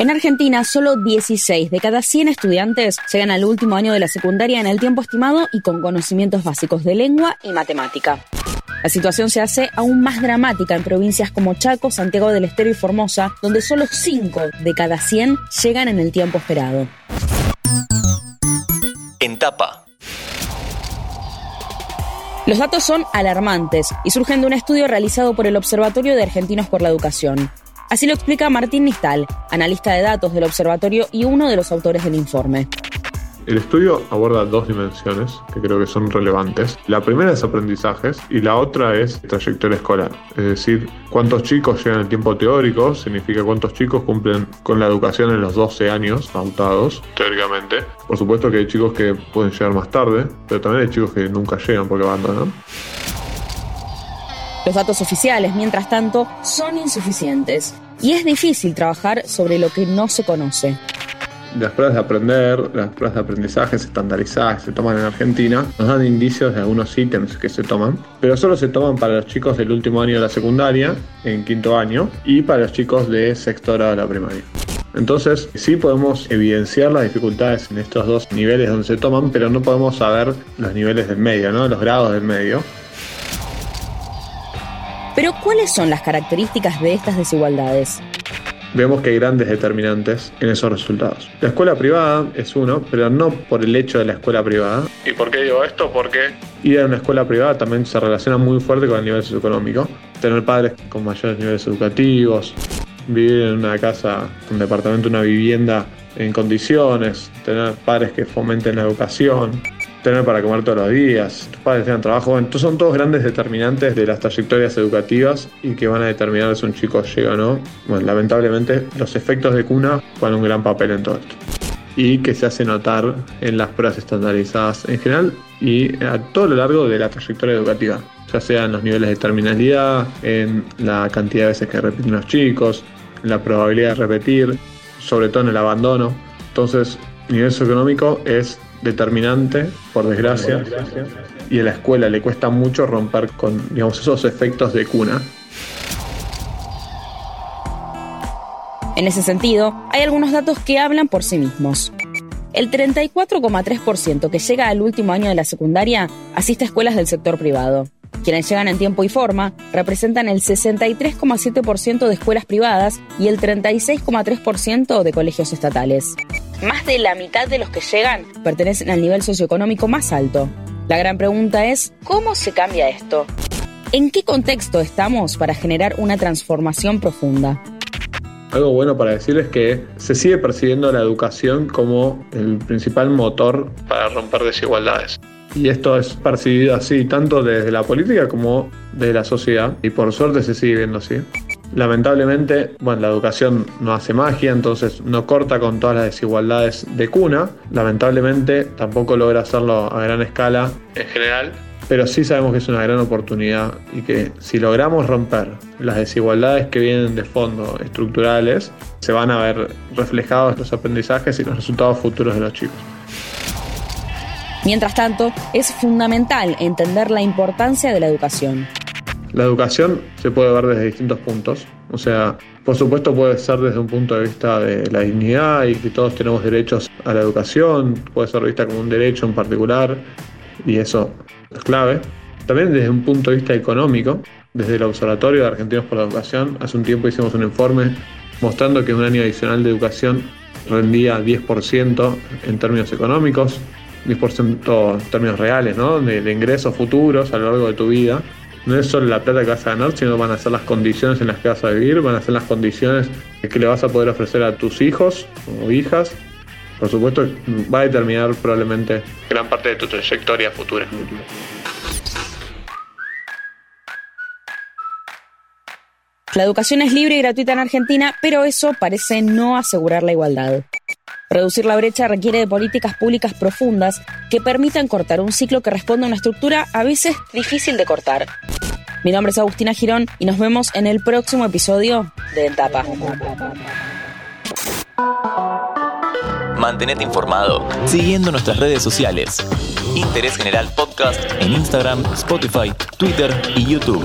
En Argentina, solo 16 de cada 100 estudiantes llegan al último año de la secundaria en el tiempo estimado y con conocimientos básicos de lengua y matemática. La situación se hace aún más dramática en provincias como Chaco, Santiago del Estero y Formosa, donde solo 5 de cada 100 llegan en el tiempo esperado. En tapa. Los datos son alarmantes y surgen de un estudio realizado por el Observatorio de Argentinos por la Educación. Así lo explica Martín Nistal, analista de datos del observatorio y uno de los autores del informe. El estudio aborda dos dimensiones que creo que son relevantes. La primera es aprendizajes y la otra es trayectoria escolar. Es decir, cuántos chicos llegan al tiempo teórico, significa cuántos chicos cumplen con la educación en los 12 años pautados, teóricamente. Por supuesto que hay chicos que pueden llegar más tarde, pero también hay chicos que nunca llegan porque abandonan. Los datos oficiales, mientras tanto, son insuficientes y es difícil trabajar sobre lo que no se conoce las pruebas de aprender, las pruebas de aprendizaje estandarizadas que se toman en Argentina, nos dan indicios de algunos ítems que se toman, pero solo se toman para los chicos del último año de la secundaria, en quinto año, y para los chicos de sexto grado de la primaria. Entonces, sí podemos evidenciar las dificultades en estos dos niveles donde se toman, pero no podemos saber los niveles del medio, ¿no? los grados del medio. Pero, ¿cuáles son las características de estas desigualdades? vemos que hay grandes determinantes en esos resultados. La escuela privada es uno, pero no por el hecho de la escuela privada. ¿Y por qué digo esto? Porque ir a una escuela privada también se relaciona muy fuerte con el nivel socioeconómico. Tener padres con mayores niveles educativos, vivir en una casa, un departamento, una vivienda en condiciones, tener padres que fomenten la educación, tener para comer todos los días, tus padres tengan trabajo. Entonces son todos grandes determinantes de las trayectorias educativas y que van a determinar si un chico llega o no. Bueno, lamentablemente los efectos de cuna juegan un gran papel en todo esto. Y que se hace notar en las pruebas estandarizadas en general y a todo lo largo de la trayectoria educativa, ya sea en los niveles de terminalidad, en la cantidad de veces que repiten los chicos, en la probabilidad de repetir, sobre todo en el abandono. Entonces, nivel socioeconómico es determinante, por desgracia, y a la escuela le cuesta mucho romper con digamos, esos efectos de cuna. En ese sentido, hay algunos datos que hablan por sí mismos. El 34,3% que llega al último año de la secundaria asiste a escuelas del sector privado. Quienes llegan en tiempo y forma representan el 63,7% de escuelas privadas y el 36,3% de colegios estatales. Más de la mitad de los que llegan pertenecen al nivel socioeconómico más alto. La gran pregunta es, ¿cómo se cambia esto? ¿En qué contexto estamos para generar una transformación profunda? Algo bueno para decir es que se sigue percibiendo la educación como el principal motor para romper desigualdades. Y esto es percibido así tanto desde la política como desde la sociedad. Y por suerte se sigue viendo así. Lamentablemente, bueno, la educación no hace magia, entonces no corta con todas las desigualdades de cuna. Lamentablemente tampoco logra hacerlo a gran escala en general, pero sí sabemos que es una gran oportunidad y que si logramos romper las desigualdades que vienen de fondo estructurales, se van a ver reflejados los aprendizajes y los resultados futuros de los chicos. Mientras tanto, es fundamental entender la importancia de la educación. La educación se puede ver desde distintos puntos. O sea, por supuesto puede ser desde un punto de vista de la dignidad y que todos tenemos derechos a la educación, puede ser vista como un derecho en particular y eso es clave. También desde un punto de vista económico, desde el Observatorio de Argentinos por la Educación, hace un tiempo hicimos un informe mostrando que un año adicional de educación rendía 10% en términos económicos, 10% en términos reales, ¿no? de, de ingresos futuros a lo largo de tu vida no es solo la plata que vas a ganar, sino van a ser las condiciones en las que vas a vivir, van a ser las condiciones que le vas a poder ofrecer a tus hijos o hijas. Por supuesto, va a determinar probablemente gran parte de tu trayectoria futura. La educación es libre y gratuita en Argentina, pero eso parece no asegurar la igualdad. Reducir la brecha requiere de políticas públicas profundas que permitan cortar un ciclo que responda a una estructura a veces difícil de cortar. Mi nombre es Agustina Girón y nos vemos en el próximo episodio de Etapa. Mantenete informado siguiendo nuestras redes sociales. Interés General Podcast en Instagram, Spotify, Twitter y YouTube.